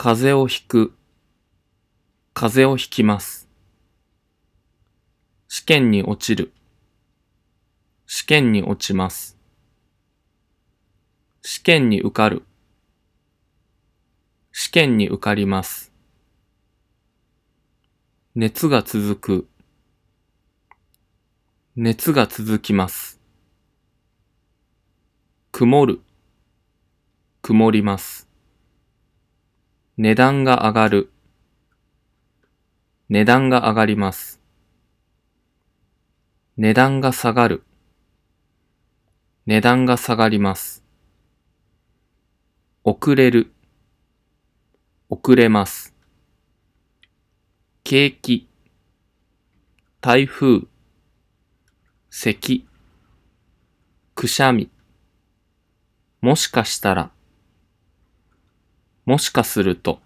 風邪をひく、風邪をひきます。試験に落ちる、試験に落ちます。試験に受かる、試験に受かります。熱が続く、熱が続きます。曇る、曇ります。値段が上がる、値段が上がります。値段が下がる、値段が下がります。遅れる、遅れます。景気、台風、咳、くしゃみ、もしかしたら、もしかすると、